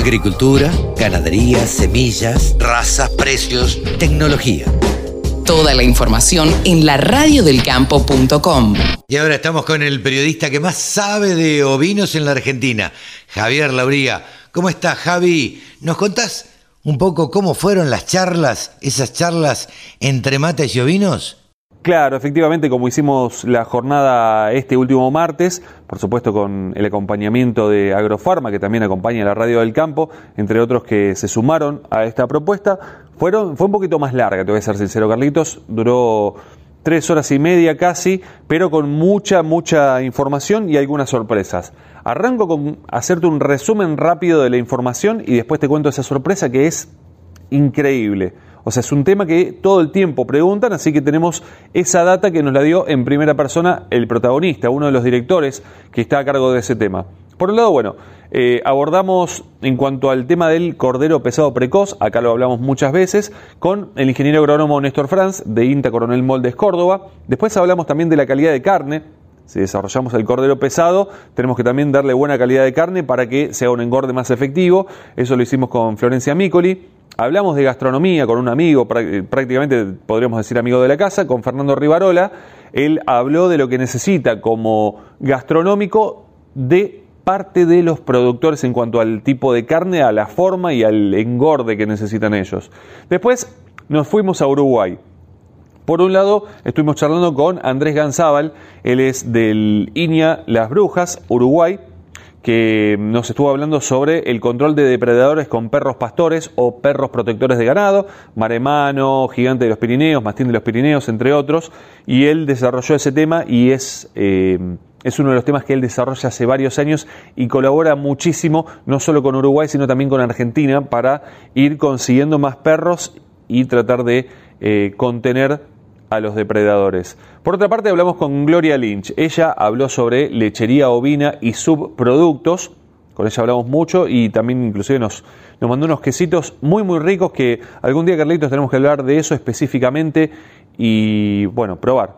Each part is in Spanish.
Agricultura, ganadería, semillas, razas, precios, tecnología. Toda la información en la radiodelcampo.com. Y ahora estamos con el periodista que más sabe de ovinos en la Argentina, Javier Lauría. ¿Cómo estás, Javi? ¿Nos contás un poco cómo fueron las charlas, esas charlas entre mates y ovinos? Claro, efectivamente, como hicimos la jornada este último martes, por supuesto con el acompañamiento de Agrofarma, que también acompaña la Radio del Campo, entre otros que se sumaron a esta propuesta, fueron, fue un poquito más larga, te voy a ser sincero, Carlitos, duró tres horas y media casi, pero con mucha, mucha información y algunas sorpresas. Arranco con hacerte un resumen rápido de la información y después te cuento esa sorpresa que es increíble. O sea, es un tema que todo el tiempo preguntan, así que tenemos esa data que nos la dio en primera persona el protagonista, uno de los directores que está a cargo de ese tema. Por un lado, bueno, eh, abordamos en cuanto al tema del cordero pesado precoz, acá lo hablamos muchas veces, con el ingeniero agrónomo Néstor Franz de INTA Coronel Moldes Córdoba. Después hablamos también de la calidad de carne. Si desarrollamos el cordero pesado, tenemos que también darle buena calidad de carne para que sea un engorde más efectivo. Eso lo hicimos con Florencia Micoli. Hablamos de gastronomía con un amigo, prácticamente podríamos decir amigo de la casa, con Fernando Rivarola. Él habló de lo que necesita como gastronómico de parte de los productores en cuanto al tipo de carne, a la forma y al engorde que necesitan ellos. Después nos fuimos a Uruguay. Por un lado, estuvimos charlando con Andrés Ganzábal, él es del INIA Las Brujas, Uruguay, que nos estuvo hablando sobre el control de depredadores con perros pastores o perros protectores de ganado, maremano, gigante de los Pirineos, mastín de los Pirineos, entre otros, y él desarrolló ese tema y es, eh, es uno de los temas que él desarrolla hace varios años y colabora muchísimo, no solo con Uruguay, sino también con Argentina, para ir consiguiendo más perros y tratar de eh, contener a los depredadores. Por otra parte, hablamos con Gloria Lynch. Ella habló sobre lechería ovina y subproductos. Con ella hablamos mucho y también inclusive nos, nos mandó unos quesitos muy muy ricos que algún día, Carlitos, tenemos que hablar de eso específicamente y, bueno, probar.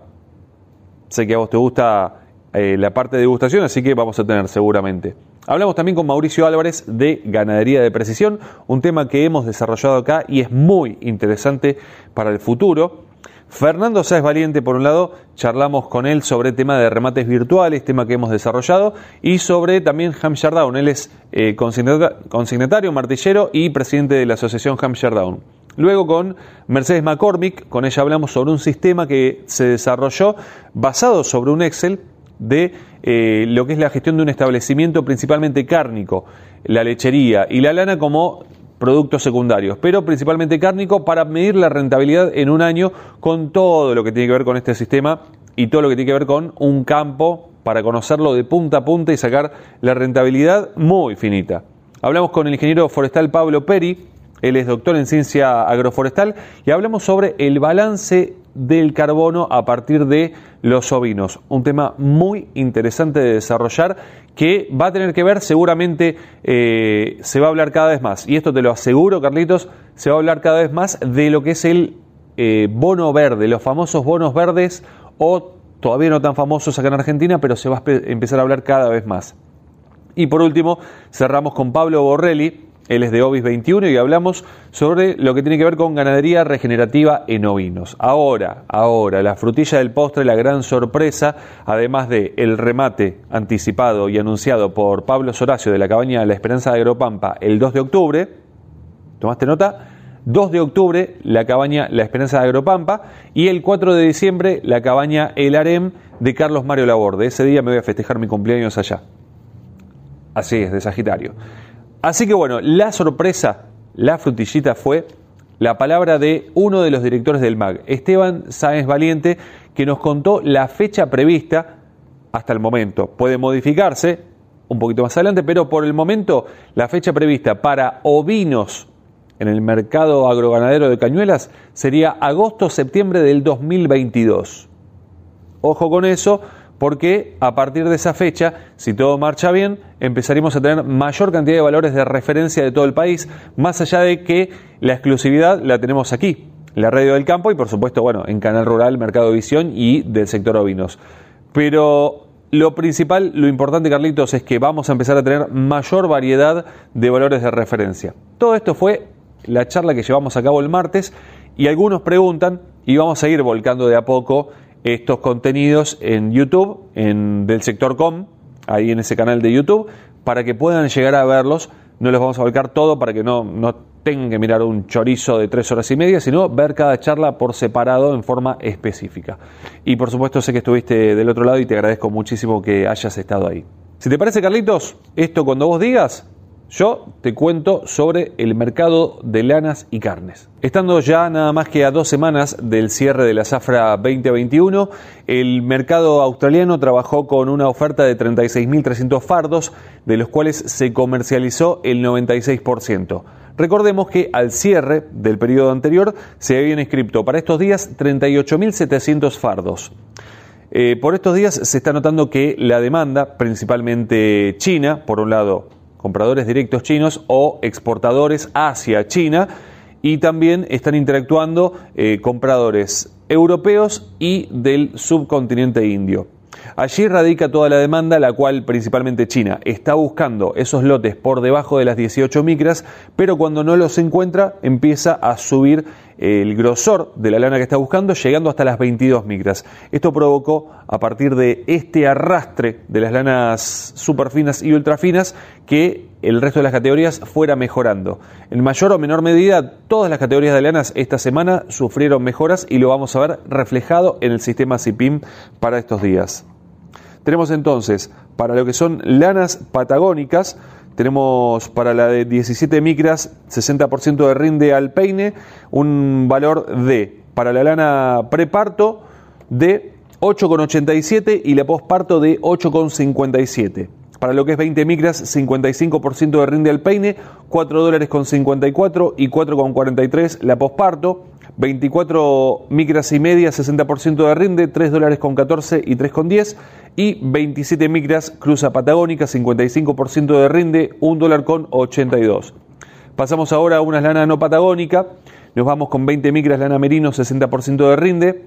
Sé que a vos te gusta eh, la parte de degustación, así que vamos a tener seguramente. Hablamos también con Mauricio Álvarez de ganadería de precisión, un tema que hemos desarrollado acá y es muy interesante para el futuro. Fernando Sáez Valiente, por un lado, charlamos con él sobre tema de remates virtuales, tema que hemos desarrollado, y sobre también Hampshire Down. Él es eh, consignatario, martillero y presidente de la asociación Hampshire Down. Luego con Mercedes McCormick, con ella hablamos sobre un sistema que se desarrolló basado sobre un Excel de eh, lo que es la gestión de un establecimiento principalmente cárnico, la lechería y la lana como productos secundarios, pero principalmente cárnico para medir la rentabilidad en un año con todo lo que tiene que ver con este sistema y todo lo que tiene que ver con un campo para conocerlo de punta a punta y sacar la rentabilidad muy finita. Hablamos con el ingeniero forestal Pablo Peri, él es doctor en ciencia agroforestal y hablamos sobre el balance del carbono a partir de los ovinos. Un tema muy interesante de desarrollar que va a tener que ver seguramente, eh, se va a hablar cada vez más. Y esto te lo aseguro, Carlitos, se va a hablar cada vez más de lo que es el eh, bono verde, los famosos bonos verdes o todavía no tan famosos acá en Argentina, pero se va a empezar a hablar cada vez más. Y por último, cerramos con Pablo Borrelli, él es de Ovis 21 y hablamos sobre lo que tiene que ver con ganadería regenerativa en ovinos. Ahora, ahora, la frutilla del postre, la gran sorpresa, además de el remate anticipado y anunciado por Pablo Soracio de la cabaña La Esperanza de Agropampa el 2 de octubre. ¿Tomaste nota? 2 de octubre, la cabaña La Esperanza de Agropampa y el 4 de diciembre, la cabaña El Harem de Carlos Mario Laborde. Ese día me voy a festejar mi cumpleaños allá. Así es, de Sagitario. Así que bueno, la sorpresa, la frutillita fue la palabra de uno de los directores del MAG, Esteban Sáenz Valiente, que nos contó la fecha prevista hasta el momento. Puede modificarse un poquito más adelante, pero por el momento la fecha prevista para ovinos en el mercado agroganadero de Cañuelas sería agosto-septiembre del 2022. Ojo con eso, porque a partir de esa fecha, si todo marcha bien, empezaremos a tener mayor cantidad de valores de referencia de todo el país, más allá de que la exclusividad la tenemos aquí, la radio del campo y por supuesto, bueno, en Canal Rural, Mercado Visión y del sector ovinos. Pero lo principal, lo importante, Carlitos, es que vamos a empezar a tener mayor variedad de valores de referencia. Todo esto fue la charla que llevamos a cabo el martes y algunos preguntan y vamos a ir volcando de a poco estos contenidos en YouTube, en del sector com, ahí en ese canal de YouTube, para que puedan llegar a verlos. No les vamos a volcar todo para que no, no tengan que mirar un chorizo de tres horas y media, sino ver cada charla por separado en forma específica. Y por supuesto sé que estuviste del otro lado y te agradezco muchísimo que hayas estado ahí. Si te parece, Carlitos, esto cuando vos digas, yo te cuento sobre el mercado de lanas y carnes. Estando ya nada más que a dos semanas del cierre de la zafra 2021, el mercado australiano trabajó con una oferta de 36.300 fardos, de los cuales se comercializó el 96%. Recordemos que al cierre del periodo anterior se habían inscrito para estos días 38.700 fardos. Eh, por estos días se está notando que la demanda, principalmente China, por un lado compradores directos chinos o exportadores hacia China y también están interactuando eh, compradores europeos y del subcontinente indio. Allí radica toda la demanda, la cual principalmente China está buscando esos lotes por debajo de las 18 micras, pero cuando no los encuentra empieza a subir el grosor de la lana que está buscando, llegando hasta las 22 micras. Esto provocó, a partir de este arrastre de las lanas superfinas y ultrafinas, que el resto de las categorías fuera mejorando. En mayor o menor medida, todas las categorías de lanas esta semana sufrieron mejoras y lo vamos a ver reflejado en el sistema CIPIM para estos días. Tenemos entonces, para lo que son lanas patagónicas, tenemos para la de 17 micras 60% de rinde al peine, un valor de, para la lana preparto, de 8,87 y la posparto de 8,57. Para lo que es 20 micras, 55% de rinde al peine, 4 dólares con 54 y 4,43 la posparto. 24 micras y media, 60% de rinde, 3 dólares con 14 y 3,10 y 27 micras cruza patagónica, 55% de rinde, 1 dólar con 82. Pasamos ahora a una lana no patagónica, nos vamos con 20 micras lana merino, 60% de rinde,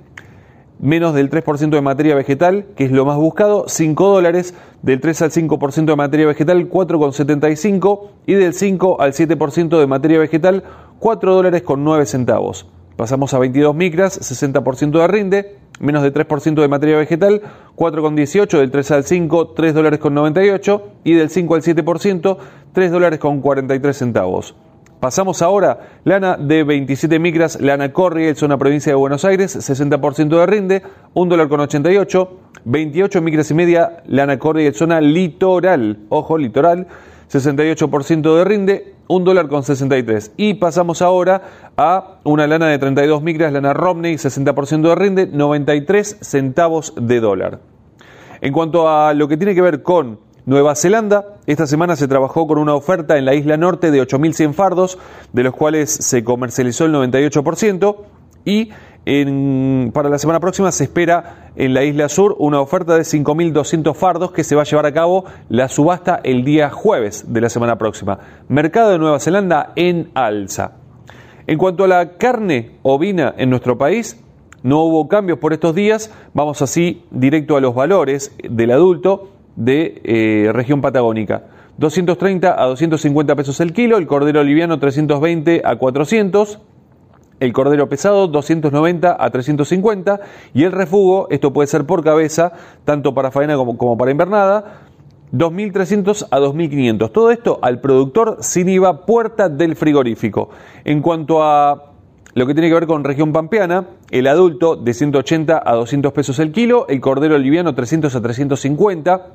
menos del 3% de materia vegetal, que es lo más buscado, 5 dólares, del 3 al 5% de materia vegetal, 4,75 y del 5 al 7% de materia vegetal, 4 dólares con 9 centavos. Pasamos a 22 micras, 60% de rinde, menos de 3% de materia vegetal, 4,18 del 3 al 5, 3 dólares con 98 y del 5 al 7%, 3 dólares con 43 centavos. Pasamos ahora, lana de 27 micras, lana Corriel, zona provincia de Buenos Aires, 60% de rinde, 1 dólar con 88, 28 micras y media, lana Corriel, zona litoral, ojo, litoral, 68% de rinde, 1 dólar con 63. Y pasamos ahora a una lana de 32 micras, lana Romney, 60% de rinde, 93 centavos de dólar. En cuanto a lo que tiene que ver con Nueva Zelanda, esta semana se trabajó con una oferta en la isla norte de 8.100 fardos, de los cuales se comercializó el 98%, y para la semana próxima se espera en la isla sur una oferta de 5.200 fardos que se va a llevar a cabo la subasta el día jueves de la semana próxima. Mercado de Nueva Zelanda en alza. En cuanto a la carne ovina en nuestro país, no hubo cambios por estos días. Vamos así directo a los valores del adulto de eh, región patagónica. 230 a 250 pesos el kilo, el cordero liviano 320 a 400 el cordero pesado 290 a 350 y el refugo, esto puede ser por cabeza, tanto para faena como, para invernada, 2.300 a 2.500. Todo esto al productor sin IVA puerta del frigorífico. En cuanto a lo que tiene que ver con región pampeana, el adulto de 180 a 200 pesos el kilo, el cordero liviano 300 a 350,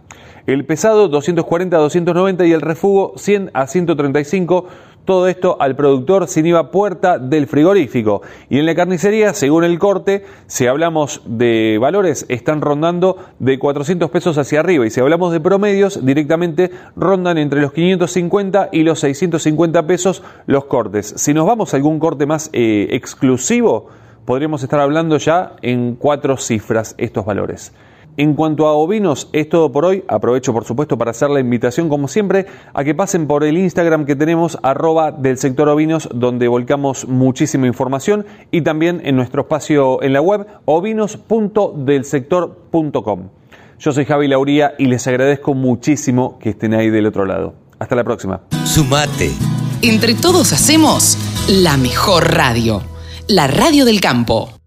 el pesado 240 a 290 y el refugo 100 a 135 todo esto al productor sin IVA puerta del frigorífico. Y en la carnicería, según el corte, si hablamos de valores, están rondando de 400 pesos hacia arriba. Y si hablamos de promedios, directamente rondan entre los 550 y los 650 pesos los cortes. Si nos vamos a algún corte más eh, exclusivo, podríamos estar hablando ya en cuatro cifras estos valores. En cuanto a ovinos, es todo por hoy. Aprovecho, por supuesto, para hacer la invitación, como siempre, a que pasen por el Instagram que tenemos, arroba del sector ovinos, donde volcamos muchísima información, y también en nuestro espacio en la web, ovinos.delsector.com. Yo soy Javi Lauría y les agradezco muchísimo que estén ahí del otro lado. Hasta la próxima. Sumate. Entre todos hacemos la mejor radio, la radio del campo.